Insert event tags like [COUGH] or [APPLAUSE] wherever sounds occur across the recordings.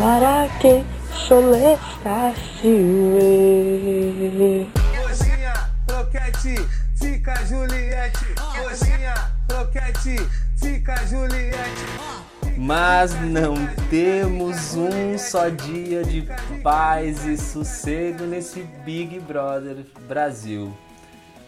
Marake Solestache. Coxinha, croquete, fica Juliette. Coxinha, croquete, fica Juliette. Mas não temos um só dia de paz e sossego nesse Big Brother Brasil.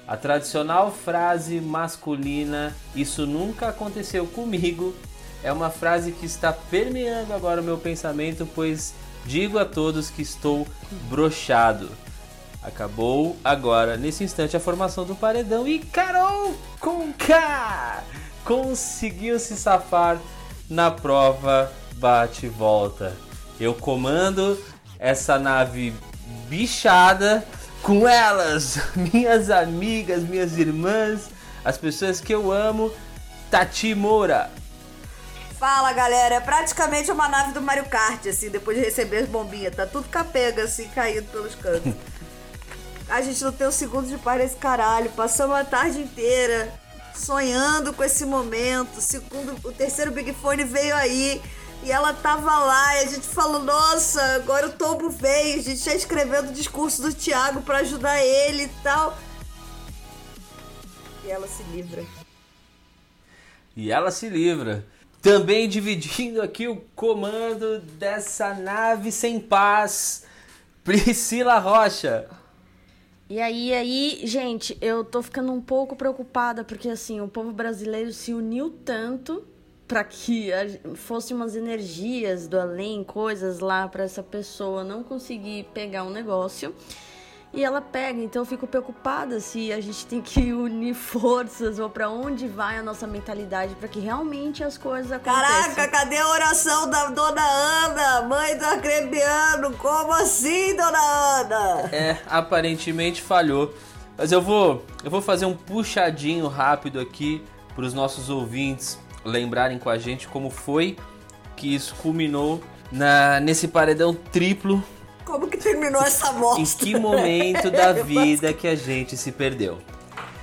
A tradicional frase masculina, isso nunca aconteceu comigo, é uma frase que está permeando agora o meu pensamento, pois digo a todos que estou brochado. Acabou agora, nesse instante, a formação do paredão e Carol Conká conseguiu se safar na prova bate volta. Eu comando essa nave bichada com elas, [LAUGHS] minhas amigas, minhas irmãs, as pessoas que eu amo, Tati Moura. Fala galera, é praticamente uma nave do Mario Kart, assim, depois de receber as bombinhas. Tá tudo capega, assim, caído pelos cantos. [LAUGHS] A gente não tem um segundo de paz nesse caralho. Passamos a tarde inteira sonhando com esse momento. Segundo, o terceiro Big Fone veio aí. E ela tava lá e a gente falou, nossa, agora o tombo veio. A gente já escrevendo o discurso do Thiago para ajudar ele e tal. E ela se livra. E ela se livra. Também dividindo aqui o comando dessa nave sem paz, Priscila Rocha. E aí, aí, gente, eu tô ficando um pouco preocupada porque assim, o povo brasileiro se uniu tanto para que fossem umas energias do além, coisas lá para essa pessoa não conseguir pegar um negócio e ela pega. Então eu fico preocupada se a gente tem que unir forças ou para onde vai a nossa mentalidade para que realmente as coisas aconteçam. Caraca, cadê a oração da dona Ana, mãe do Acrebiano? Como assim, dona Ana? É, aparentemente falhou. Mas eu vou, eu vou fazer um puxadinho rápido aqui para os nossos ouvintes lembrarem com a gente como foi que isso culminou na, nesse paredão triplo como que terminou essa bosta? Em que momento da [LAUGHS] vida que a gente se perdeu?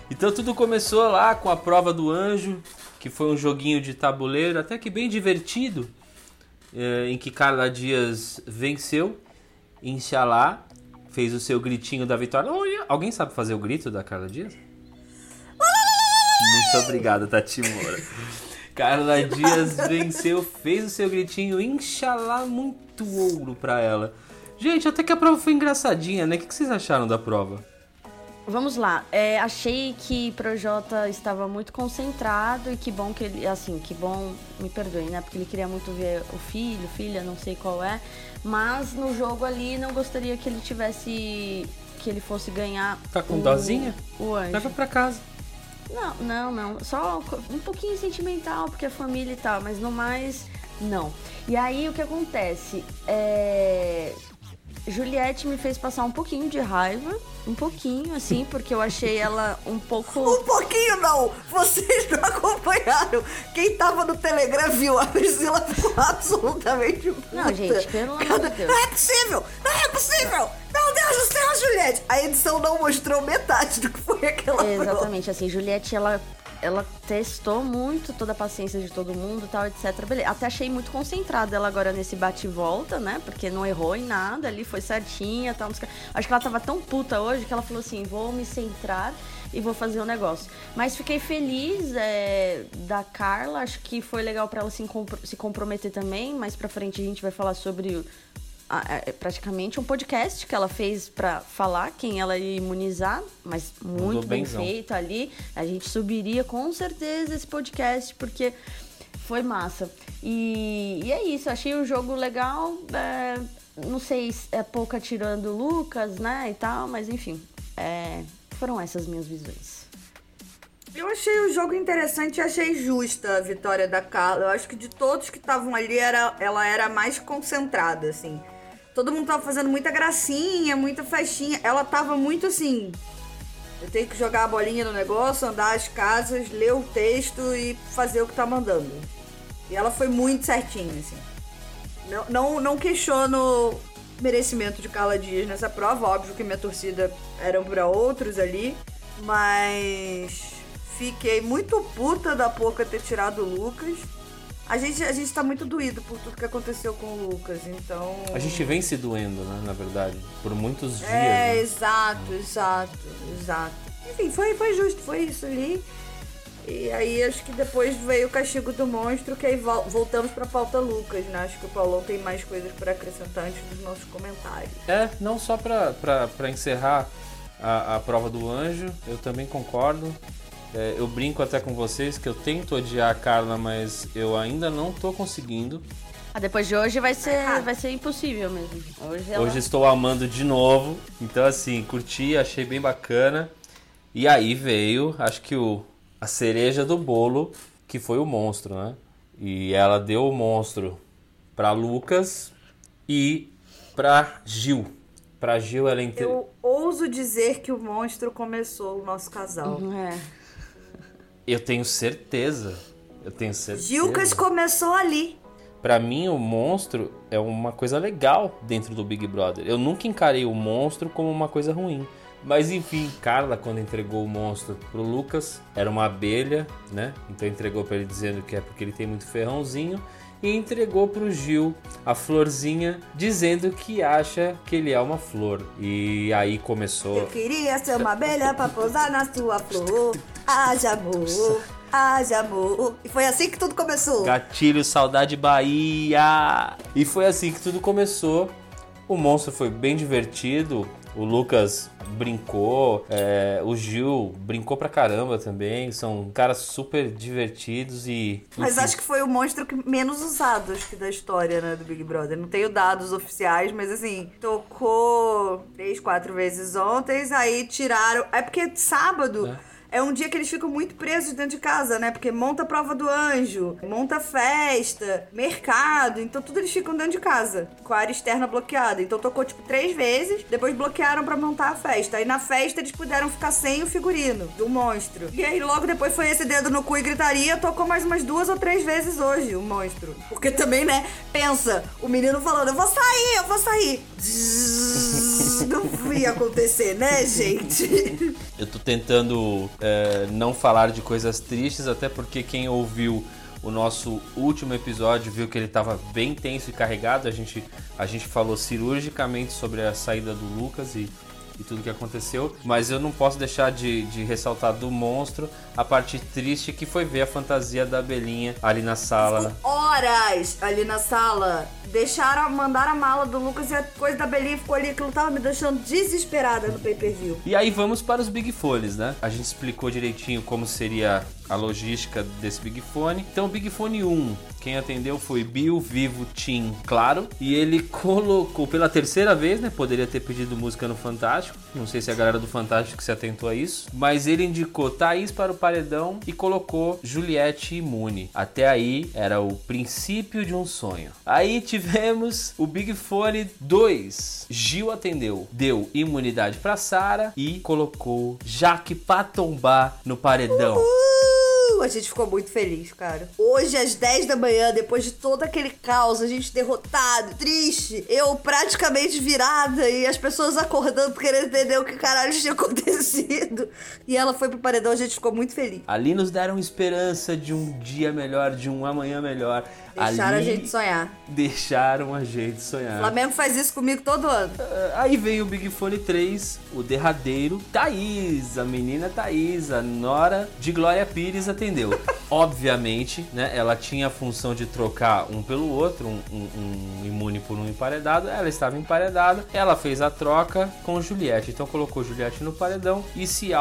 Então tudo começou lá com a prova do anjo, que foi um joguinho de tabuleiro até que bem divertido, em que Carla Dias venceu, Inshallah, fez o seu gritinho da vitória. alguém sabe fazer o grito da Carla Dias? Muito obrigado, Tati Moura. Carla Dias venceu, fez o seu gritinho, Inshallah, muito ouro pra ela. Gente, até que a prova foi engraçadinha, né? O que vocês acharam da prova? Vamos lá. É, achei que Projota estava muito concentrado e que bom que ele, assim, que bom, me perdoe, né? Porque ele queria muito ver o filho, filha, não sei qual é. Mas no jogo ali não gostaria que ele tivesse, que ele fosse ganhar. Tá com o, dozinha? O anjo. Leva pra casa. Não, não, não. Só um pouquinho sentimental, porque é família e tal, mas no mais, não. E aí o que acontece? É Juliette me fez passar um pouquinho de raiva. Um pouquinho, assim, porque eu achei ela um pouco. [LAUGHS] Um pouquinho não! Vocês não acompanharam. Quem tava no Telegram viu. A Priscila ficou absolutamente. Puta. Não, gente, pelo amor de Deus. Não é possível! Não é possível! Meu Deus do céu, Juliette! A edição não mostrou metade do que foi aquela Exatamente, prova. assim, Juliette, ela ela testou muito toda a paciência de todo mundo tal, etc. Beleza. Até achei muito concentrada ela agora nesse bate e volta, né? Porque não errou em nada ali, foi certinha tal. Acho que ela tava tão puta hoje que ela falou assim: vou me centrar e vou fazer o um negócio. Mas fiquei feliz é, da Carla, acho que foi legal para ela se, se comprometer também. Mais pra frente a gente vai falar sobre é praticamente um podcast que ela fez para falar quem ela ia imunizar, mas muito bem feito ali. A gente subiria com certeza esse podcast, porque foi massa. E, e é isso, achei o jogo legal. É, não sei se é pouca tirando o Lucas, né, e tal, mas enfim, é, foram essas minhas visões. Eu achei o jogo interessante e achei justa a vitória da Carla. Eu acho que de todos que estavam ali, era, ela era mais concentrada, assim. Todo mundo tava fazendo muita gracinha, muita festinha. Ela tava muito assim. Eu tenho que jogar a bolinha no negócio, andar as casas, ler o texto e fazer o que tá mandando. E ela foi muito certinha, assim. Não, não, não questiono merecimento de Carla Dias nessa prova. Óbvio que minha torcida eram para outros ali. Mas fiquei muito puta da Poca ter tirado o Lucas. A gente, a gente tá muito doído por tudo que aconteceu com o Lucas, então. A gente vem se doendo, né, na verdade, por muitos dias. É, né? exato, exato, exato. Enfim, foi, foi justo, foi isso ali. E aí acho que depois veio o castigo do monstro, que aí vol- voltamos pra pauta Lucas, né? Acho que o Paulão tem mais coisas pra acrescentar antes dos nossos comentários. É, não só pra, pra, pra encerrar a, a prova do anjo, eu também concordo. É, eu brinco até com vocês que eu tento odiar a Carla, mas eu ainda não tô conseguindo. Ah, depois de hoje vai ser, vai ser impossível mesmo. Hoje, ela... Hoje estou amando de novo. Então, assim, curti, achei bem bacana. E aí veio, acho que o, a cereja do bolo, que foi o monstro, né? E ela deu o monstro pra Lucas e pra Gil. Pra Gil, ela entre... Eu ouso dizer que o monstro começou o nosso casal. É. Eu tenho certeza. Eu tenho certeza. Gilcas começou ali. Pra mim, o monstro é uma coisa legal dentro do Big Brother. Eu nunca encarei o monstro como uma coisa ruim. Mas enfim, Carla, quando entregou o monstro pro Lucas, era uma abelha, né? Então entregou pra ele dizendo que é porque ele tem muito ferrãozinho. E entregou pro Gil a florzinha, dizendo que acha que ele é uma flor. E aí começou. Eu queria ser uma abelha pra pousar na sua flor. Haja amor, haja amor. E foi assim que tudo começou. Gatilho, saudade Bahia! E foi assim que tudo começou. O monstro foi bem divertido. O Lucas brincou, é, o Gil brincou pra caramba também. São caras super divertidos e. Mas enfim, acho que foi o monstro que menos usado, acho que, da história, né, do Big Brother. Não tenho dados oficiais, mas assim, tocou três, quatro vezes ontem, aí tiraram. É porque sábado. É. É um dia que eles ficam muito presos dentro de casa, né? Porque monta a prova do anjo, monta festa, mercado. Então tudo eles ficam dentro de casa, com a área externa bloqueada. Então tocou tipo três vezes, depois bloquearam pra montar a festa. Aí na festa eles puderam ficar sem o figurino do monstro. E aí logo depois foi esse dedo no cu e gritaria, tocou mais umas duas ou três vezes hoje o monstro. Porque também, né? Pensa, o menino falando, eu vou sair, eu vou sair. Não ia acontecer, né, [LAUGHS] gente? Eu tô tentando é, não falar de coisas tristes, até porque quem ouviu o nosso último episódio viu que ele estava bem tenso e carregado. A gente, a gente falou cirurgicamente sobre a saída do Lucas e, e tudo que aconteceu. Mas eu não posso deixar de, de ressaltar do monstro a parte triste que foi ver a fantasia da abelhinha ali na sala. Horas ali na sala. Deixaram, mandaram a mala do Lucas e a coisa da Belinha ficou ali, aquilo tava me deixando desesperada no pay-per-view. E aí vamos para os Big Fones, né? A gente explicou direitinho como seria a logística desse Big Fone. Então, o Big Fone 1, quem atendeu foi Bill Vivo Tim Claro. E ele colocou pela terceira vez, né? Poderia ter pedido música no Fantástico. Não sei se a galera do Fantástico se atentou a isso. Mas ele indicou Thaís para o paredão e colocou Juliette imune. Até aí era o princípio de um sonho. Aí tivemos o Big Fone 2. Gil atendeu, deu imunidade para Sara e colocou Jaque Patombá no paredão. Uh, a gente ficou muito feliz, cara. Hoje, às 10 da manhã, depois de todo aquele caos, a gente derrotado, triste, eu praticamente virada e as pessoas acordando querendo entender o que caralho tinha [LAUGHS] acontecido. E ela foi pro paredão, a gente ficou muito feliz. Ali nos deram esperança de um dia melhor, de um amanhã melhor. Deixaram Ali a gente sonhar. Deixaram a gente O sonhar. Flamengo faz isso comigo todo ano. Ah, Aí vem o Big Fone 3, o derradeiro. Thaís, a menina Thaís, a nora de Glória Pires atendeu. [LAUGHS] Obviamente, né? Ela tinha a função de trocar um pelo outro, um, um- um imune por um emparedado. Ela estava emparedada. Ela fez a troca com Juliette. Então colocou Juliette no paredão e se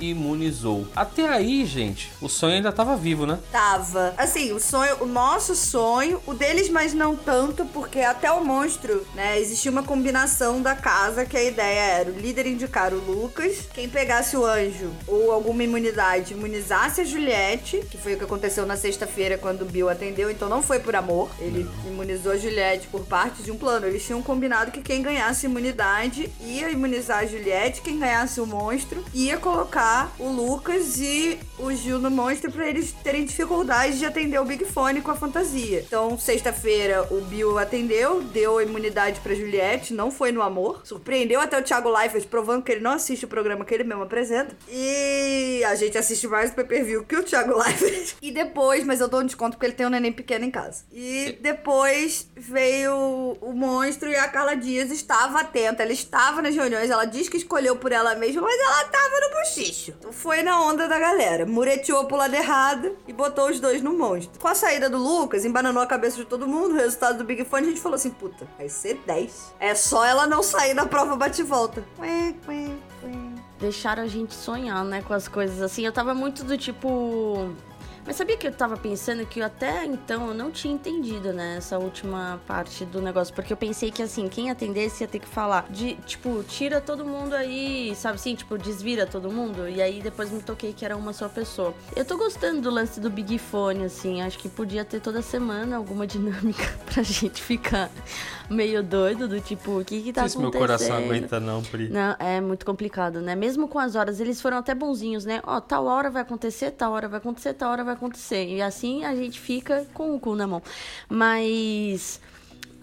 auto-imunizou. Até aí, gente, o sonho ainda estava vivo, né? Tava. Assim, o sonho, o nosso sonho, o deles, mas não tanto, porque até o monstro, né? Existia uma combinação da casa que a ideia era o líder indicar o Lucas, quem pegasse o anjo ou alguma imunidade imunizasse a Juliette, que foi o que aconteceu na sexta-feira quando o Bill atendeu, então não foi por amor. Ele imunizou a Juliette por parte de um plano. Eles tinham combinado que quem ganhasse imunidade ia imunizar a Juliette, quem ganhasse o monstro ia colocar o Lucas e o Gil no monstro pra eles terem dificuldade de atender o Big Fone com a fantasia. Então, sexta-feira, o Bill atendeu, deu a imunidade pra Juliette, não foi no amor. Surpreendeu até o Thiago Leifert, provando que ele não assiste o programa que ele mesmo apresenta. E a gente assiste mais o pay-per-view que o Thiago [LAUGHS] Leifert. E depois, mas eu dou um desconto porque ele tem um neném pequeno em casa. E depois veio o monstro e a Carla Dias estava atenta. Ela estava nas reuniões, ela diz que escolheu por ela mesma, mas ela estava no bochicho. Então foi na onda da galera. Mureteou pro lado errado e botou os dois no monstro. Com a saída do Lucas, embananou a cabeça de todo mundo. O resultado do Big Fone, a gente falou assim: puta, vai ser 10. É só ela não sair da prova bate-volta. Deixaram a gente sonhar, né, com as coisas assim. Eu tava muito do tipo. Mas sabia que eu tava pensando que eu até então eu não tinha entendido, né, essa última parte do negócio. Porque eu pensei que, assim, quem atendesse ia ter que falar de, tipo, tira todo mundo aí, sabe assim? Tipo, desvira todo mundo. E aí depois me toquei que era uma só pessoa. Eu tô gostando do lance do Big Fone, assim. Acho que podia ter toda semana alguma [LAUGHS] dinâmica pra gente ficar meio doido, do tipo, o que que tá Não sei se meu acontecendo? coração aguenta não, Pri. Não, é muito complicado, né? Mesmo com as horas, eles foram até bonzinhos, né? Ó, tal hora vai acontecer, tal hora vai acontecer, tal hora vai acontecer. E assim a gente fica com o cu na mão. Mas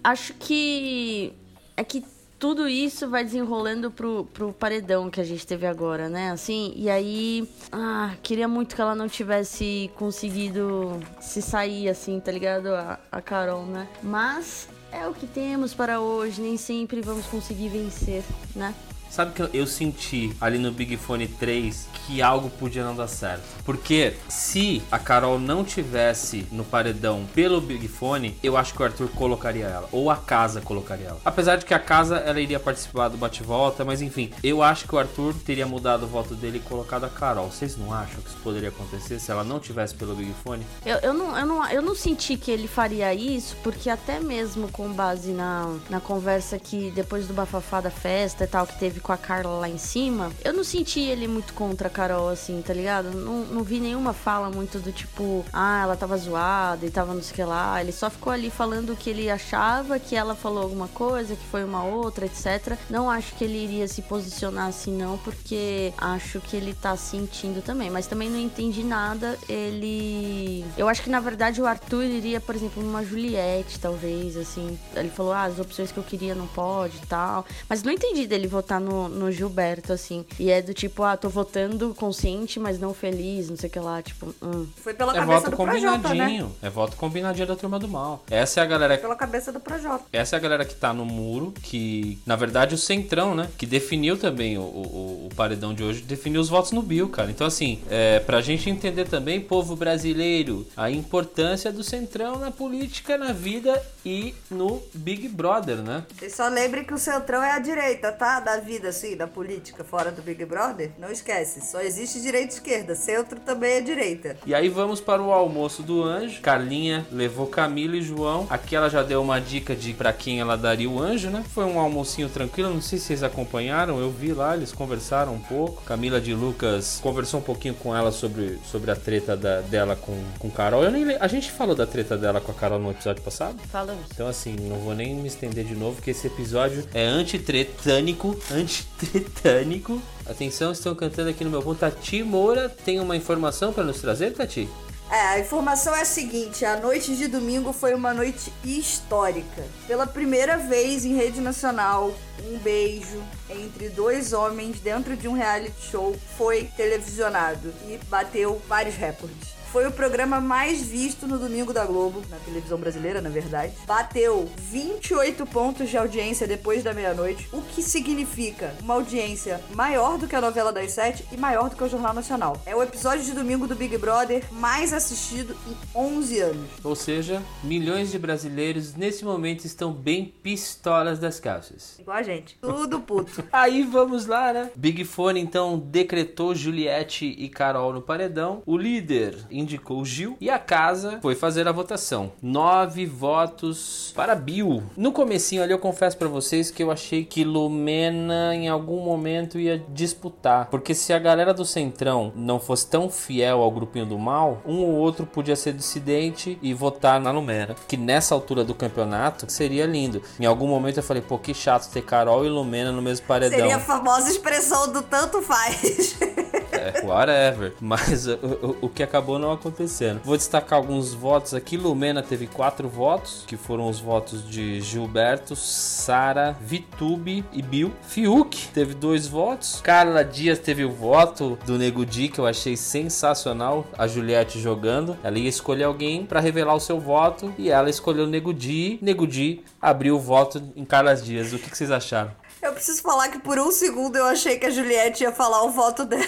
acho que é que tudo isso vai desenrolando pro, pro paredão que a gente teve agora, né? Assim, e aí. Ah, queria muito que ela não tivesse conseguido se sair, assim, tá ligado? A, a Carol, né? Mas é o que temos para hoje, nem sempre vamos conseguir vencer, né? Sabe que eu- eu senti ali no Big Fone 3 que algo podia não dar certo. Porque se a Carol não tivesse no paredão pelo Big Fone, eu acho que o Arthur colocaria ela. Ou a casa colocaria ela. Apesar de que a casa ela iria participar do bate-volta, mas enfim, eu acho que o Arthur teria mudado o voto dele e colocado a Carol. Vocês não acham que isso poderia acontecer se ela não tivesse pelo Big Fone? Eu, eu, não, eu, não, eu não senti que ele faria isso, porque até mesmo com base na, na conversa que depois do bafafá da festa e tal, que teve com a Carla lá em cima, eu não senti ele muito contra a Carol, assim, tá ligado? Não, não vi nenhuma fala muito do tipo, ah, ela tava zoada e tava não sei o que lá. Ele só ficou ali falando que ele achava, que ela falou alguma coisa, que foi uma outra, etc. Não acho que ele iria se posicionar assim, não, porque acho que ele tá sentindo também. Mas também não entendi nada. Ele. Eu acho que na verdade o Arthur iria, por exemplo, numa Juliette, talvez, assim. Ele falou, ah, as opções que eu queria não pode e tal. Mas não entendi dele votar no, no Gilberto, assim. E é do tipo, ah, tô votando consciente, mas não feliz, não sei o que lá. Tipo, hum. Foi pela É cabeça voto do Projota, né? combinadinho. É voto combinadinho da turma do mal. Essa é a galera Pela cabeça do Projota. Essa é a galera que tá no muro, que, na verdade, o Centrão, né? Que definiu também o, o, o paredão de hoje, definiu os votos no Bill, cara. Então, assim, é, pra gente entender também, povo brasileiro, a importância do Centrão na política, na vida e no Big Brother, né? Vocês só lembrem que o Centrão é a direita, tá? Da vida, assim, da política, fora do Big Brother. Não esquece, só existe direita e esquerda. Centro também é direita. E aí vamos para o almoço do anjo. Carlinha levou Camila e João. Aqui ela já deu uma dica de para quem ela daria o anjo, né? Foi um almocinho tranquilo, não sei se vocês acompanharam, eu vi lá, eles conversaram um pouco. Camila de Lucas conversou um pouquinho com ela sobre, sobre a treta da- dela com, com Carol. Eu nem, a gente falou da treta dela com a Carol no episódio passado. Falamos. Então, assim, não vou nem me estender de novo, porque esse episódio é antitretânico. Antitretânico. [LAUGHS] Atenção, estão cantando aqui no meu ponto. Tati Moura tem uma informação para nos trazer, Tati? É, a informação é a seguinte: a noite de domingo foi uma noite histórica. Pela primeira vez em rede nacional, um beijo entre dois homens dentro de um reality show foi televisionado e bateu vários recordes. Foi o programa mais visto no domingo da Globo, na televisão brasileira, na verdade. Bateu 28 pontos de audiência depois da meia-noite, o que significa uma audiência maior do que a novela das sete e maior do que o Jornal Nacional. É o episódio de domingo do Big Brother mais assistido em 11 anos. Ou seja, milhões de brasileiros nesse momento estão bem pistolas das calças. Igual a gente. Tudo puto. [LAUGHS] Aí vamos lá, né? Big Fone então decretou Juliette e Carol no paredão. O líder indicou o Gil e a casa foi fazer a votação. Nove votos para Bill. No comecinho ali eu confesso pra vocês que eu achei que Lumena em algum momento ia disputar, porque se a galera do Centrão não fosse tão fiel ao grupinho do mal, um ou outro podia ser dissidente e votar na Lumena, que nessa altura do campeonato seria lindo. Em algum momento eu falei, pô, que chato ter Carol e Lumena no mesmo paredão. Seria a famosa expressão do tanto faz. [LAUGHS] é, whatever. Mas o, o, o que acabou não acontecendo. Vou destacar alguns votos aqui. Lumena teve quatro votos, que foram os votos de Gilberto, Sara, Vitube e Bill. Fiuk teve dois votos. Carla Dias teve o voto do Nego Di, que eu achei sensacional. A Juliette jogando. Ela ia escolher alguém pra revelar o seu voto e ela escolheu o Nego Di. Nego Di abriu o voto em Carla Dias. O que, que vocês acharam? Eu preciso falar que por um segundo eu achei que a Juliette ia falar o voto dela.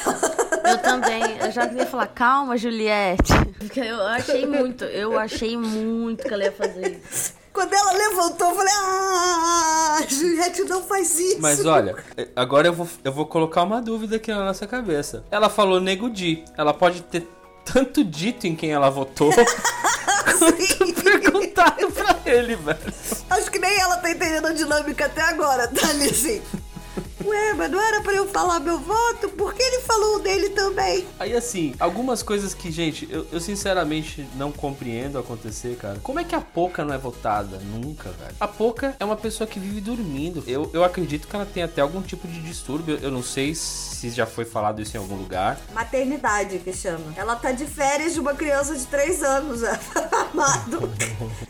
Eu também, eu já queria falar, calma, Juliette. Porque eu achei muito, eu achei muito que ela ia fazer isso. Quando ela levantou, eu falei: Ah, Juliette não faz isso. Mas olha, agora eu vou, eu vou colocar uma dúvida aqui na nossa cabeça. Ela falou Nego Di. Ela pode ter tanto dito em quem ela votou [LAUGHS] Sim. Ele, velho. Acho que nem ela tá entendendo a dinâmica até agora, tá ali. Ué, mas não era pra eu falar meu voto? Por que ele falou o dele também? Aí assim, algumas coisas que, gente, eu, eu sinceramente não compreendo acontecer, cara. Como é que a Poca não é votada? Nunca, velho. A Poca é uma pessoa que vive dormindo. Eu, eu acredito que ela tem até algum tipo de distúrbio. Eu não sei se já foi falado isso em algum lugar. Maternidade, que chama. Ela tá de férias de uma criança de 3 anos, [LAUGHS] amado.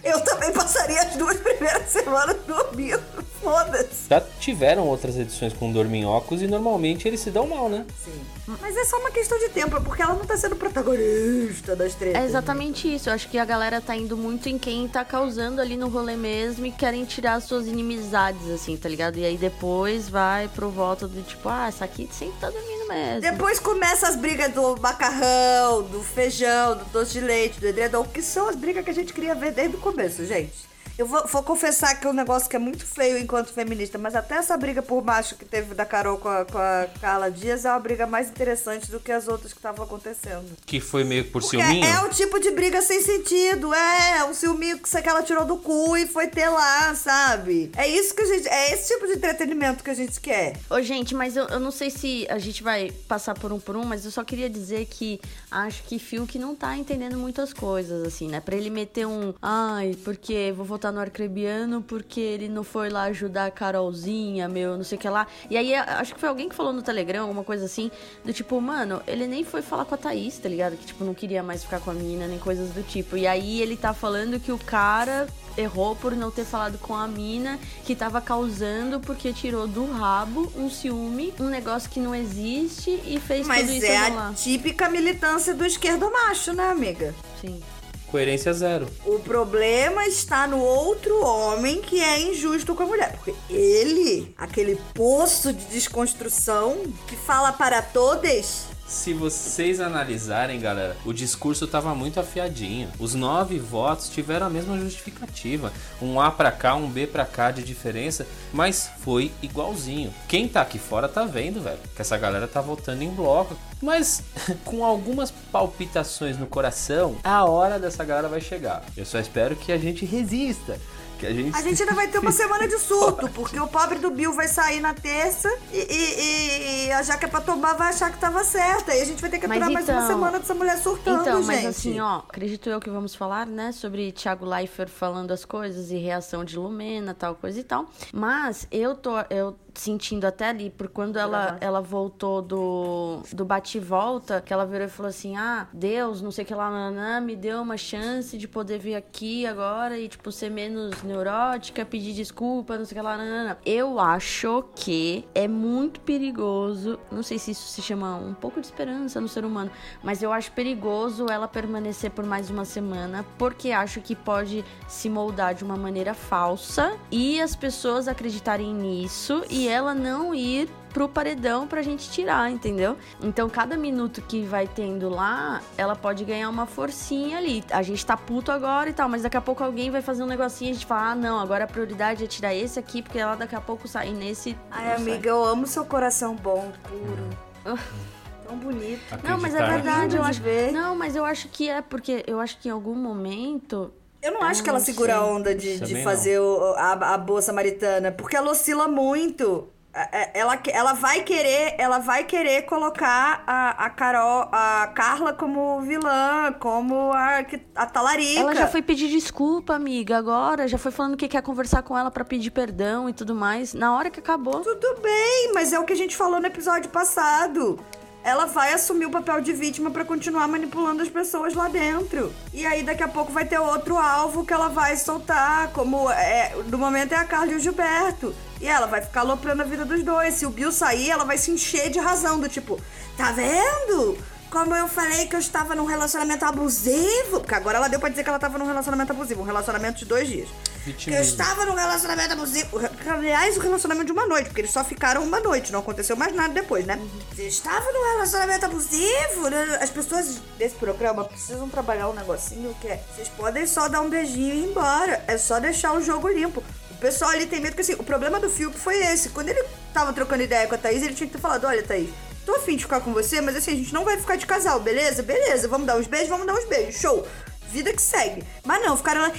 Eu também passaria as duas primeiras semanas dormindo. Foda-se. Já tiveram outras edições com dorminhocos e normalmente eles se dão mal, né? Sim. Mas é só uma questão de tempo, é porque ela não tá sendo protagonista das tretas. É exatamente isso. Eu acho que a galera tá indo muito em quem tá causando ali no rolê mesmo e querem tirar suas inimizades, assim, tá ligado? E aí depois vai pro voto do tipo, ah, essa aqui sempre tá dormindo mesmo. Depois começa as brigas do macarrão, do feijão, do doce de leite, do edredom, que são as brigas que a gente queria ver desde o começo, gente. Eu vou, vou confessar que é um negócio que é muito feio enquanto feminista, mas até essa briga por macho que teve da Carol com a, com a Carla Dias é uma briga mais interessante do que as outras que estavam acontecendo. Que foi meio por Porque ciúminho. é o tipo de briga sem sentido, é, um ciúminho que ela tirou do cu e foi ter lá, sabe? É isso que a gente, é esse tipo de entretenimento que a gente quer. Ô, gente, mas eu, eu não sei se a gente vai passar por um por um, mas eu só queria dizer que acho que Fiuk não tá entendendo muitas coisas, assim, né? Pra ele meter um, ai, porque vou votar no Arcrebiano porque ele não foi lá ajudar a Carolzinha, meu, não sei o que lá. E aí, acho que foi alguém que falou no Telegram, alguma coisa assim, do tipo, mano, ele nem foi falar com a Thaís, tá ligado? Que, tipo, não queria mais ficar com a mina, nem coisas do tipo. E aí ele tá falando que o cara errou por não ter falado com a mina que tava causando porque tirou do rabo um ciúme, um negócio que não existe e fez tudo Mas isso é a típica militância do esquerdo macho, né, amiga? Sim. Coerência zero. O problema está no outro homem que é injusto com a mulher. Porque ele, aquele poço de desconstrução que fala para todas. Se vocês analisarem, galera, o discurso tava muito afiadinho. Os nove votos tiveram a mesma justificativa. Um A pra cá, um B pra cá de diferença, mas foi igualzinho. Quem tá aqui fora tá vendo, velho, que essa galera tá votando em bloco. Mas [LAUGHS] com algumas palpitações no coração, a hora dessa galera vai chegar. Eu só espero que a gente resista. Que a gente, A gente ainda vai ter uma semana de surto, porque o pobre do Bill vai sair na terça e, e- e a Jaque pra tomar vai achar que tava certa. E a gente vai ter que Mas aturar mais uma então- semana dessa mulher surtando, Então, gente. mas assim, ó, acredito eu que vamos falar, né, sobre Thiago Leifert falando as coisas e reação de Lumena, tal coisa e tal. Mas eu tô, eu sentindo até ali, por quando ela, ela voltou do, do bate-volta, que ela virou e falou assim: Ah, Deus, não sei o que lá, nanã, me deu uma chance de poder vir aqui agora e, tipo, ser menos neurótica, pedir desculpa, não sei o que lá, nanã. Eu acho que é muito perigoso, não sei se isso se chama um pouco de esperança no ser humano, mas eu acho perigoso ela permanecer por mais uma semana, porque acho que pode se moldar de uma maneira falsa e as pessoas acreditarem nisso e ela não ir pro paredão pra gente tirar, entendeu? Então, cada minuto que vai tendo lá, ela pode ganhar uma forcinha ali. A gente tá puto agora e tal, mas daqui a pouco alguém vai fazer um negocinho e a gente fala: ah, não, agora a prioridade é tirar esse aqui, porque ela daqui a pouco sai nesse. Ai, não sai. amiga, eu amo seu coração bom, puro. [LAUGHS] Tão bonito. Não, mas é Acreditar. verdade, eu acho. ver. Não, mas eu acho que é porque eu acho que em algum momento. Eu não acho Eu que ela não segura a sei. onda de, de fazer o- a, a boa samaritana, porque ela oscila muito. É, é, Ela, ela vai querer, ela vai querer colocar a, a Carol, a Carla como vilã, como a, que- a talarica. Ela já foi pedir desculpa, amiga, agora. Já foi falando que quer conversar com ela pra pedir perdão e tudo mais. Na hora que acabou. Tudo bem, mas é o que a gente falou no episódio passado. Ela vai assumir o papel de vítima pra continuar manipulando as pessoas lá dentro. E aí daqui a pouco vai ter outro alvo que ela vai soltar, como é, no momento é a Carla e o Gilberto. E ela vai ficar aloprando a vida dos dois. Se o Bill sair, ela vai se encher de razão, do tipo, tá vendo? Como eu falei que eu estava num relacionamento abusivo. Porque agora ela deu pra dizer que ela estava num relacionamento abusivo. Um relacionamento de dois dias. Que eu Vitimismo. estava num relacionamento abusivo. Aliás, o relacionamento de uma noite, porque eles só ficaram uma noite, não aconteceu mais nada depois, né? Você estava num relacionamento abusivo? né? As pessoas desse programa precisam trabalhar um negocinho que é. Vocês podem só dar um beijinho e ir embora. É só deixar o jogo limpo. O pessoal ali tem medo que assim, o problema do Fiuk foi esse. Quando ele tava trocando ideia com a Thaís, ele tinha que ter falado: olha, Thaís. Tô afim de ficar com você, mas assim, a gente não vai ficar de casal, beleza? Beleza, vamos dar uns beijos, vamos dar uns beijos, show. Vida que segue. Mas não, ficaram lá,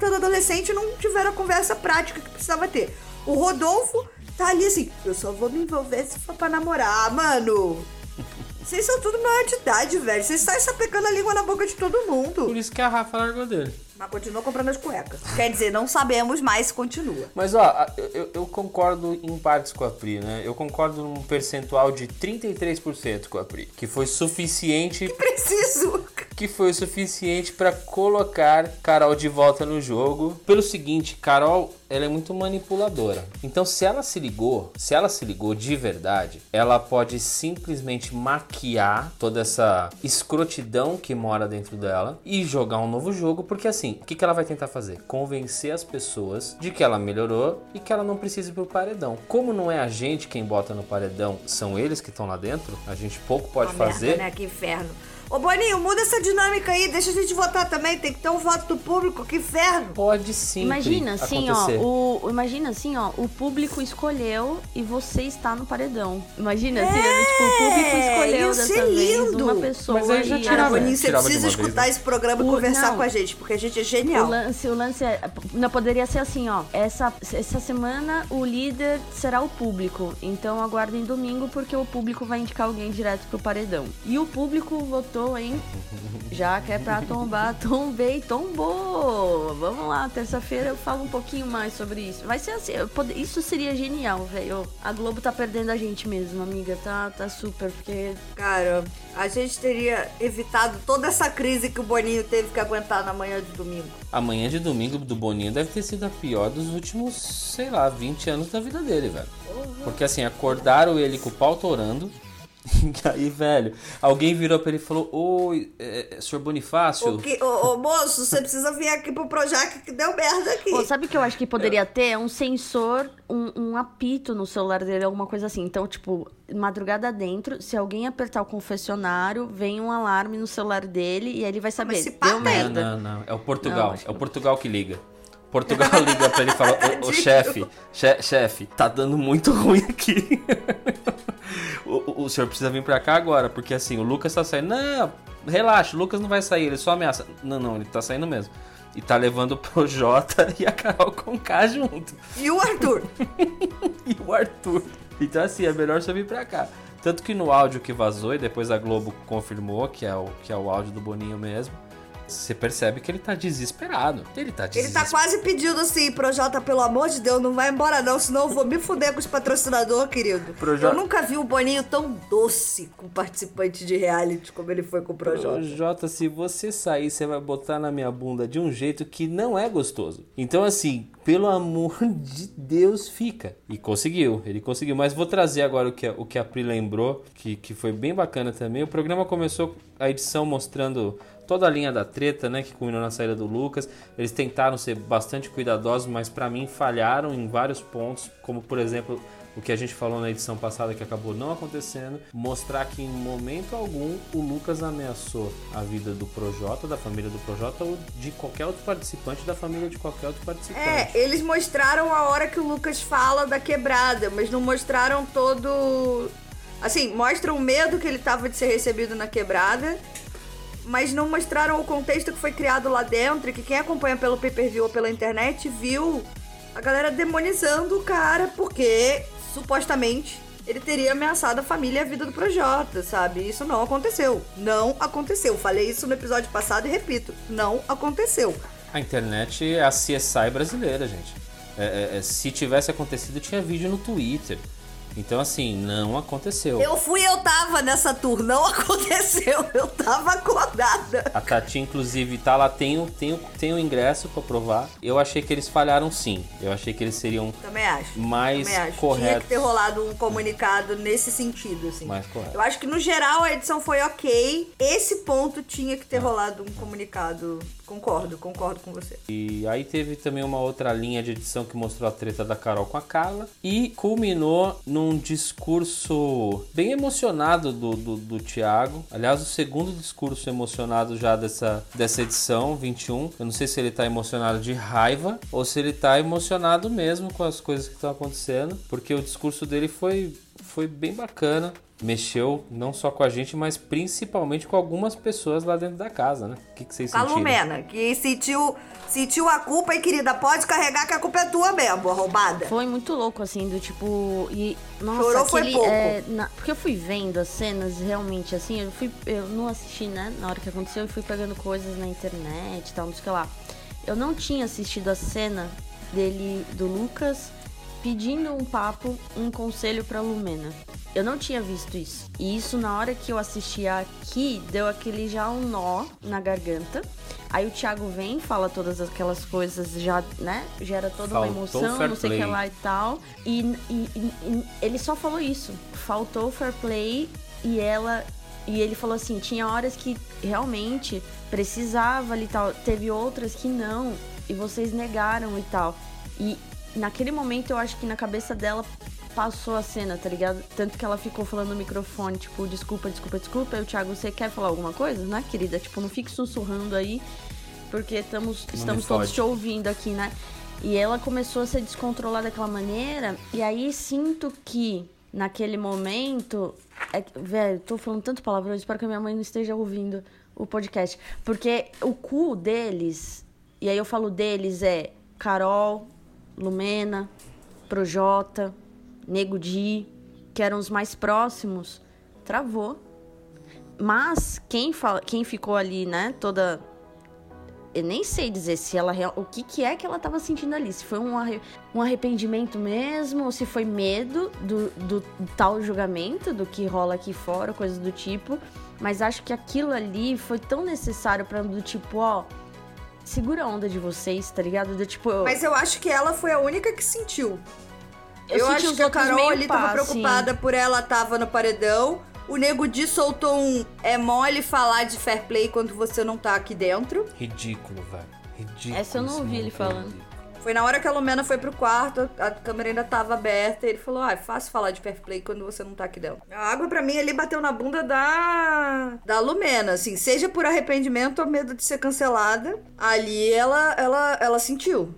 todo adolescente não tiveram a conversa prática que precisava ter. O Rodolfo tá ali assim, eu só vou me envolver se for pra namorar, mano. [LAUGHS] Vocês são tudo maior de idade, velho. Vocês saem sapecando a língua na boca de todo mundo. Por isso que a Rafa largou dele. Mas continua comprando as cuecas. Quer dizer, não sabemos mais se continua. Mas ó, eu, eu concordo em partes com a Pri, né? Eu concordo num percentual de 33% com a Pri, que foi suficiente Preciso. Que foi o suficiente pra colocar Carol de volta no jogo. Pelo seguinte, Carol, ela é muito manipuladora. Então, se ela se ligou, se ela se ligou de verdade, ela pode simplesmente maquiar toda essa escrotidão que mora dentro dela e jogar um novo jogo, porque assim, o que, que ela vai tentar fazer? Convencer as pessoas de que ela melhorou e que ela não precisa ir pro paredão. Como não é a gente quem bota no paredão, são eles que estão lá dentro, a gente pouco pode Uma fazer. Merda, né? Que inferno. Ô, Boninho, muda essa dinâmica aí. Deixa a gente votar também. Tem que ter um voto do público. Que inferno. Pode sim. Imagina assim, acontecer. ó, o, imagina assim, ó, o público escolheu e você está no paredão. Imagina assim, é, tipo, o público escolheu isso dessa é vez lindo. uma pessoa Mas aí já tirava, Boninho, você Tirava precisa uma vez, escutar né? esse programa e O- conversar não. com a gente, porque a gente é O genial. lance, o lance é. Não poderia ser assim, ó. Essa, essa semana o líder será o público. Então aguardem domingo, porque o público vai indicar alguém direto pro paredão. E o público votou em. Já que é pra tombar, [LAUGHS] tombei, tombou. Vamos lá, terça-feira eu falo um pouquinho mais sobre isso. Vai ser assim, pode- isso seria genial, velho. A Globo tá perdendo a gente mesmo, amiga. Tá, tá super, porque. Cara, a gente teria evitado toda essa crise que o Boninho teve que aguentar na manhã de domingo. A manhã de domingo do Boninho deve ter sido a pior dos últimos, sei lá, 20 anos da vida dele, velho. Porque assim, acordaram ele com o pau torando. [LAUGHS] E aí, velho, alguém virou pra ele e falou: Oi, é, é, senhor Bonifácio. O que, ô, ô, moço, você precisa vir aqui pro Projac que deu merda aqui. Pô, sabe o que eu acho que poderia ter? Um sensor, um, um apito no celular dele, alguma coisa assim. Então, tipo, madrugada dentro, se alguém apertar o confessionário, vem um alarme no celular dele e aí ele vai saber. se pá, Deu tem. Não, merda. não, não. É o Portugal. Não, acho é o que- Portugal que liga. Portugal [LAUGHS] liga pra ele e fala: Ô, ô chefe, che- chefe, tá dando muito ruim aqui. [LAUGHS] o, o- o senhor precisa vir pra cá agora, porque assim, o Lucas tá saindo. Não, relaxa, o Lucas não vai sair, ele só ameaça. Não, não, ele tá saindo mesmo. E tá levando o Projota [LAUGHS] e a Carol com K junto. E o Arthur? [LAUGHS] E o Arthur. Então assim, é melhor você vir pra cá. Tanto que no áudio que vazou, e depois a Globo confirmou que é o, que é o áudio do Boninho mesmo, você percebe que ele tá desesperado. Ele tá Ele desesperado. tá quase pedindo assim, Projota, pelo amor de Deus, não vai embora não, senão eu vou me fuder com os patrocinadores, querido. Projota- Eu nunca vi o Boninho tão doce com participante de reality como ele foi com o Projota. Jota, se você sair, você vai botar na minha bunda de um jeito que não é gostoso. Então, assim, pelo amor de Deus, fica. E conseguiu, ele conseguiu. Mas vou trazer agora o que, a- o que a Pri lembrou, que, que foi bem bacana também. O programa começou a edição mostrando toda a linha da treta, né, que culminou na saída do Lucas. Eles tentaram ser bastante cuidadosos, mas pra mim falharam em vários pontos, como por exemplo o que a gente falou na edição passada que acabou não acontecendo, mostrar que em momento algum o Lucas ameaçou a vida do Projota, da família do Projota ou de qualquer outro participante da família de qualquer outro participante. É, eles mostraram a hora que o Lucas fala da quebrada, mas não mostraram todo. Assim, mostram o medo que ele tava de ser recebido na quebrada, mas não mostraram o contexto que foi criado lá dentro que quem acompanha pelo pay per view ou pela internet viu a galera demonizando o cara porque supostamente ele teria ameaçado a família e a vida do Projota, sabe? Isso não aconteceu. Não aconteceu. Falei isso no episódio passado e repito: não aconteceu. A internet é a CSI brasileira, gente. É, é, é, se tivesse acontecido, tinha vídeo no Twitter. Então, assim, não aconteceu. Eu fui, eu tava nessa tour, não [LAUGHS] aconteceu, eu tava acordada. A Tati, inclusive, tá lá, tem o, tem o, tem o ingresso pra provar. Eu achei que eles falharam sim. Eu achei que eles seriam Também acho. mais Também acho. Tinha corretos. que ter rolado um comunicado nesse sentido, assim. Mais correto. Eu acho que no geral a edição foi ok. Esse ponto tinha Ah. que ter rolado um comunicado. Concordo, concordo com você. E aí teve também uma outra linha de edição que mostrou a treta da Carol com a Carla. E culminou num discurso bem emocionado do, do, do Thiago. Aliás, o segundo discurso emocionado já dessa, dessa edição, 21. Eu não sei se ele tá emocionado de raiva ou se ele tá emocionado mesmo com as coisas que estão acontecendo. Porque o discurso dele foi, foi bem bacana. Mexeu não só com a gente, mas principalmente com algumas pessoas lá dentro da casa, né? O que, que vocês sentiram? Lumena, que sentiu, sentiu a culpa e, querida, pode carregar que a culpa é tua mesmo, roubada. Foi muito louco, assim, do tipo. E. Nossa, Chorou foi aquele. pouco. é, na- porque eu fui vendo as cenas realmente, assim, eu fui. Eu não assisti, né? Na hora que aconteceu, eu fui pegando coisas na internet e tal, não sei o que lá. Eu não tinha assistido a cena dele, do Lucas, pedindo um papo, um conselho pra Lumena. Eu não tinha visto isso. E isso, na hora que eu assisti aqui, deu aquele já um nó na garganta. Aí o Thiago vem, fala todas aquelas coisas, já, né? Gera toda uma Faltou emoção, fair não sei o que lá e tal. E, e- e- e ele só falou isso. Faltou fair play e ela. E ele falou assim: tinha horas que realmente precisava ali e tal. Teve outras que não. E vocês negaram e tal. E naquele momento eu acho que na cabeça dela passou a cena, tá ligado? Tanto que ela ficou falando no microfone, tipo, desculpa, desculpa, desculpa. Aí o Thiago, você quer falar alguma coisa, né, querida? Tipo, não fique sussurrando aí, porque estamos, estamos todos te ouvindo aqui, né? E ela começou a se descontrolar daquela maneira, e aí sinto que naquele momento. É, velho, tô falando tanto palavrão, eu espero que a minha mãe não esteja ouvindo o podcast. Porque o cu deles, e aí eu falo deles, é Carol, Lumena, Projota, Nego Di, que eram os mais próximos, travou. Mas quem, fala, quem ficou ali, né, toda eu nem sei dizer se ela o que que é que ela tava sentindo ali, se foi um, arre- um arrependimento mesmo, ou se foi medo do, do tal julgamento do que rola aqui fora, coisas do tipo. Mas acho que aquilo ali foi tão necessário pra do tipo, ó, segura a onda de vocês, tá ligado? Do tipo, eu, Mas eu acho que ela foi a única que sentiu. eu Eu, senti acho que a Carol ali tava pá, assim. preocupada por ela tava no paredão. O Nego Di soltou um é mole falar de fair play quando você não tá aqui dentro. Ridículo, velho. Ridículo. Essa eu não ouvi ele falando. Foi na hora que a Lumena foi pro quarto, a câmera ainda tava aberta, e ele falou: Ah, é fácil falar de fair play quando você não tá aqui dentro. A água pra mim ali bateu na bunda da. da Lumena, assim, seja por arrependimento ou medo de ser cancelada. Ali ela, ela, ela sentiu.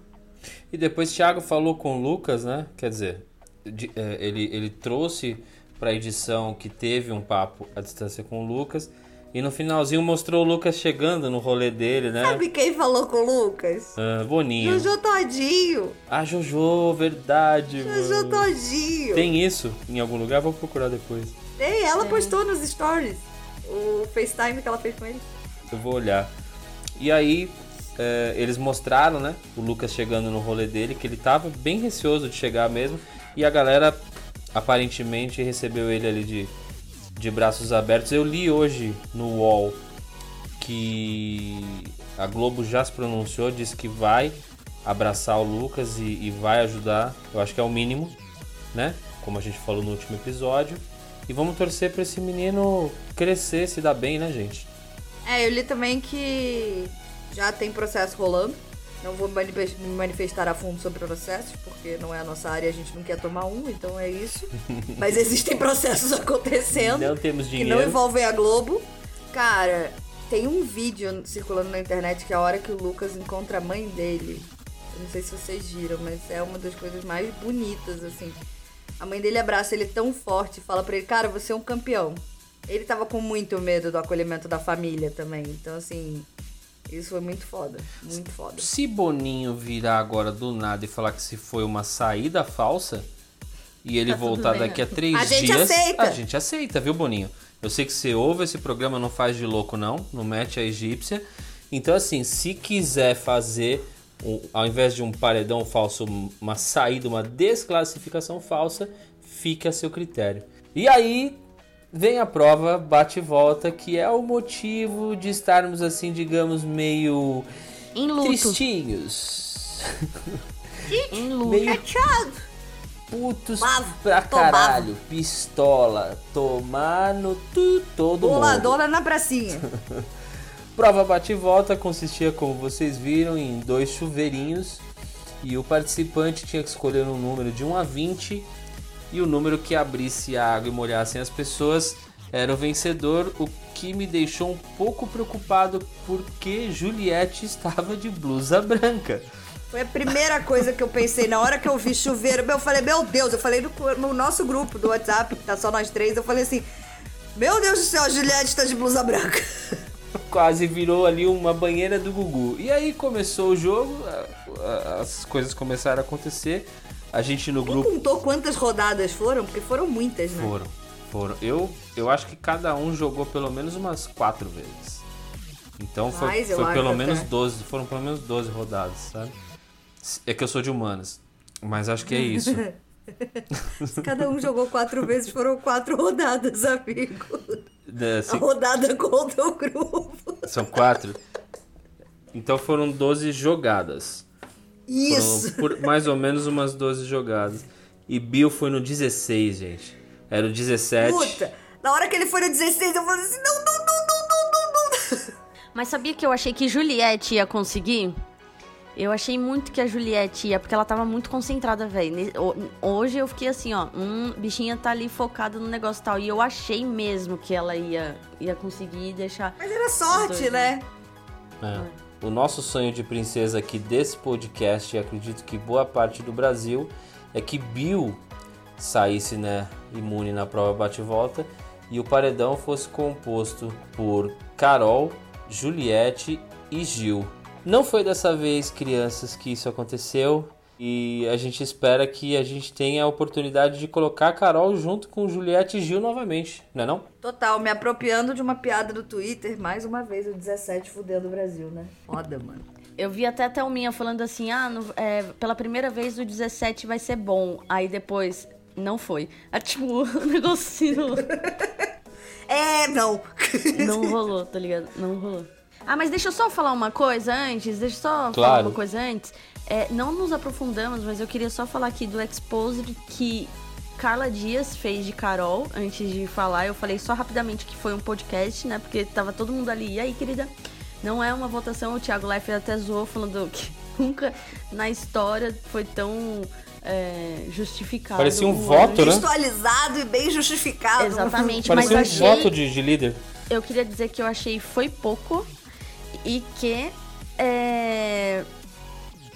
E depois Thiago falou com o Lucas, né? Quer dizer, de- é, ele, ele trouxe pra edição que teve um papo à distância com o Lucas. E no finalzinho mostrou o Lucas chegando no rolê dele, né? Sabe quem falou com o Lucas? Ah, Boninho. Jojo Todinho. Ah, Jojo, verdade, Jojo mano. Todinho. Tem isso em algum lugar? Vou procurar depois. Tem, ela postou nos stories o FaceTime que ela fez com ele. Eu vou olhar. E aí, é, eles mostraram, né? O Lucas chegando no rolê dele, que ele tava bem receoso de chegar mesmo. E a galera aparentemente recebeu ele ali de, de braços abertos. Eu li hoje no UOL que a Globo já se pronunciou, disse que vai abraçar o Lucas e, e vai ajudar. Eu acho que é o mínimo, né? Como a gente falou no último episódio. E vamos torcer para esse menino crescer, se dar bem, né, gente? É, eu li também que já tem processo rolando. Não vou me manifestar a fundo sobre processos, porque não é a nossa área, a gente não quer tomar um, então é isso. [LAUGHS] Mas existem processos acontecendo Não temos que dinheiro. não envolvem a Globo. Cara, tem um vídeo circulando na internet que é a hora que o Lucas encontra a mãe dele. Eu não sei se vocês viram, mas é uma das coisas mais bonitas, assim. A mãe dele abraça ele tão forte e fala pra ele, cara, você é um campeão. Ele tava com muito medo do acolhimento da família também. Então, assim, isso foi muito foda. Muito foda. Se Boninho virar agora do nada e falar que se foi uma saída falsa e ele Tá voltar daqui a três A gente dias, aceita. a gente aceita, viu, Boninho? Eu sei que você ouve esse programa, não faz de louco não, não mete a egípcia. Então, assim, se quiser fazer, um- ao invés de um paredão falso, uma saída, uma desclassificação falsa, fique a seu critério. E aí vem a prova bate e volta, que é o motivo de estarmos assim, digamos, meio Em luto. tristinhos. [LAUGHS] Em luto. meio Chateado. putos Bavo, pra tô bavo. caralho. Pistola, tomar no tu todo mundo. Boladona na pracinha. [LAUGHS] Prova bate e volta consistia, como vocês viram, em dois chuveirinhos e o participante tinha que escolher um número de 1 a 20 e o número que abrisse a água e molhassem as pessoas era o vencedor, o que me deixou um pouco preocupado porque Juliette estava de blusa branca. Foi a primeira coisa que eu pensei na hora que eu vi chuveiro. Eu falei, meu Deus, eu falei no, no nosso grupo do WhatsApp, que tá só nós três, eu falei assim: Meu Deus do céu, a Juliette tá de blusa branca. [LAUGHS] Quase virou ali uma banheira do Gugu. E aí começou o jogo, as coisas começaram a acontecer. A gente no Quem grupo contou quantas rodadas foram? Porque foram muitas, né? Foram, foram. Eu, eu acho que cada um jogou pelo menos umas quatro vezes. Então foi, Mais, foi pelo até. menos 12, foram pelo menos 12 rodadas, sabe? É que eu sou de humanas, mas acho que é isso. [LAUGHS] [LAUGHS] Se cada um jogou quatro vezes, foram quatro rodadas, amigo. A se- rodada contra o grupo. são quatro. Então foram 12 jogadas. Isso. Foram por mais ou menos umas 12 jogadas. E Bill foi no 16, gente. Era o 17. Puta. Na hora que ele foi no 16, eu falei assim: não, não, não, não, não, não, não. [LAUGHS] Mas sabia que eu achei que Juliette ia conseguir? Eu achei muito que a Juliette ia, porque ela tava muito concentrada, velho. Hoje eu fiquei assim, ó, um bichinha tá ali focado no negócio e tal. E eu achei mesmo que ela ia, ia conseguir deixar. Mas era sorte, Dois, né? É. O nosso sonho de princesa aqui desse podcast, e acredito que boa parte do Brasil, é que Bill saísse né, imune na prova bate-volta e o paredão fosse composto por Carol, Juliette e Gil. Não foi dessa vez, crianças, que isso aconteceu. E a gente espera que a gente tenha a oportunidade de colocar a Carol junto com Juliette e Gil novamente, não é não? Total, me apropriando de uma piada do Twitter, mais uma vez o 17 fudendo o Brasil, né? Foda, mano. Eu vi até a Thelminha falando assim, ah, no- é, pela primeira vez o 17 vai ser bom. Aí depois, não foi. Ah, tipo, [LAUGHS] o negocinho É, não. não rolou, tá ligado? Não rolou. Ah, mas deixa eu só falar uma coisa antes, deixa eu só falar Claro. uma coisa antes. É, não nos aprofundamos, mas eu queria só falar aqui do Exposed que Carla Dias fez de Carol, antes de falar. Eu falei só rapidamente que foi um podcast, né? Porque tava todo mundo ali. E aí, querida? Não é uma votação, o Thiago Leifert até zoou, falando que [LAUGHS] nunca na história foi tão é, justificado. Parecia um voto, né? Textualizado e bem justificado. Exatamente, mas Parecia um achei... voto de, de líder. Eu queria dizer que eu achei foi pouco e que é,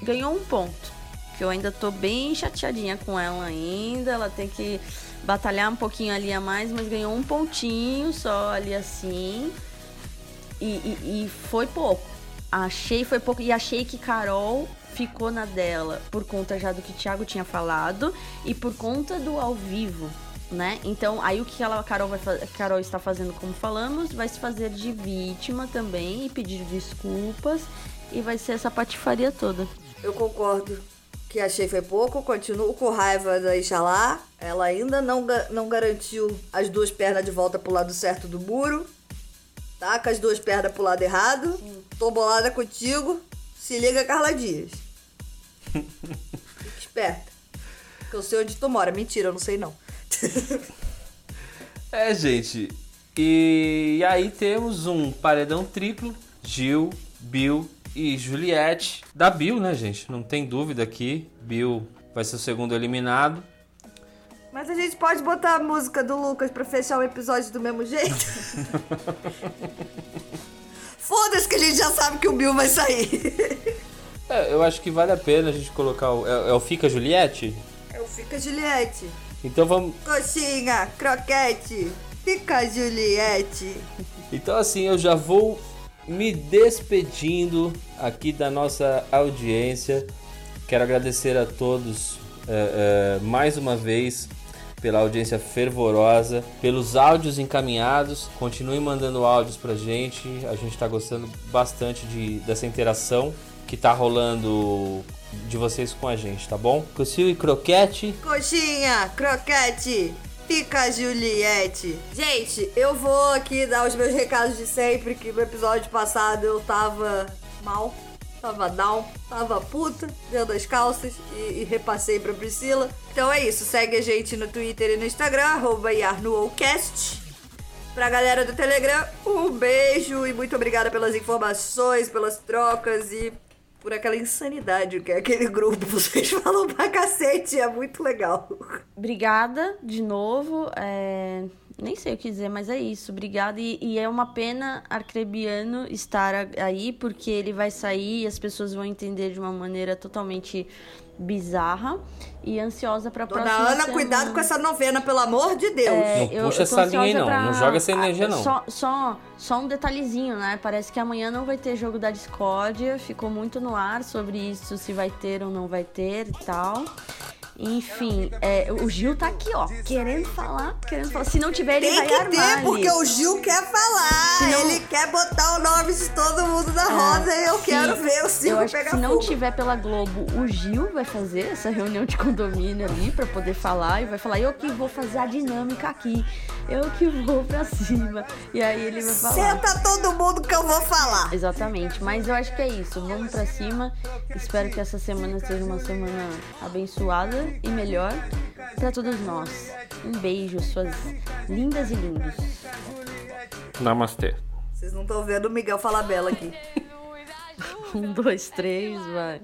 ganhou um ponto. Que eu ainda tô bem chateadinha com ela ainda. Ela tem que batalhar um pouquinho ali a mais, mas ganhou um pontinho só ali assim. E, e- e foi pouco. Achei foi pouco. E achei que Carol ficou na dela por conta já do que Thiago tinha falado e por conta do ao vivo, né? Então, aí o que ela, a Carol, vai, a Carol está fazendo, como falamos, vai se fazer de vítima também e pedir desculpas. E vai ser essa patifaria toda. Eu concordo que achei foi pouco, continuo com raiva da Ixalá. Ela ainda não, não garantiu as duas pernas de volta pro lado certo do muro. Tá com as duas pernas pro lado errado. Tô bolada contigo. Se liga, Carla Dias. [LAUGHS] Fica esperta. Que eu sei onde tu mora. Mentira, eu não sei não. É, gente. E, aí temos um paredão triplo: Gil, Bill e Juliette. Da Bill, né, gente? Não tem dúvida aqui. Bill vai ser o segundo eliminado. Mas a gente pode botar a música do Lucas pra fechar o episódio do mesmo jeito? [LAUGHS] Foda-se que a gente já sabe que o Bill vai sair. É, eu acho que vale a pena a gente colocar o. É, é o Fica Juliette? Eu fica Juliette. Então vamos. Coxinha, croquete, fica Juliette. Então assim, eu já vou me despedindo aqui da nossa audiência. Quero agradecer a todos é, é, mais uma vez pela audiência fervorosa, pelos áudios encaminhados. Continue mandando áudios pra gente. A gente tá gostando bastante de, dessa interação. que tá rolando de vocês com a gente, tá bom? Cossil e Croquete. Coxinha, croquete, fica Juliette. Gente, eu vou aqui dar os meus recados de sempre, que no episódio passado eu tava mal, tava down, tava puta, dentro das calças e, e repassei pra Priscila. Então é isso, segue a gente no Twitter e no Instagram, arroba YarnoCast. Pra galera do Telegram, um beijo e muito obrigada pelas informações, pelas trocas e por aquela insanidade que é aquele grupo. [LAUGHS] Vocês falam pra cacete, é muito legal. Obrigada de novo. é, Nem sei o que dizer, mas é isso. Obrigada. E, e é uma pena Arcrebiano estar aí, porque ele vai sair e as pessoas vão entender de uma maneira totalmente bizarra e ansiosa pra Dona próxima Ana, semana. cuidado com essa novena, pelo amor de Deus. É, Não eu- puxa eu essa linha aí, não. Não joga essa energia, não. Só, só, só um detalhezinho, né? Parece que amanhã não vai ter jogo da discórdia. Ficou muito no ar sobre isso, se vai ter ou não vai ter e tal. Enfim, é, o Gil tá aqui, ó, querendo falar, querendo falar. Se não tiver, ele Tem vai que armar ter, porque o Gil quer falar. Não- Ele quer botar o nome de todo mundo na roda e eu Se- quero ver o que pegar se não fogo. tiver pela Globo, o Gil vai fazer essa reunião de condomínio ali pra poder falar e vai falar: eu que vou fazer a dinâmica aqui, eu que vou pra cima. E aí ele vai falar. Senta todo mundo que eu vou falar. Exatamente, mas eu acho que é isso. Vamos pra cima. Espero que essa semana seja uma semana abençoada e melhor pra todos nós. Um beijo, suas lindas e lindos. Namastê. Vocês não estão vendo o Miguel Falabella aqui. [LAUGHS] Um, dois, três, vai.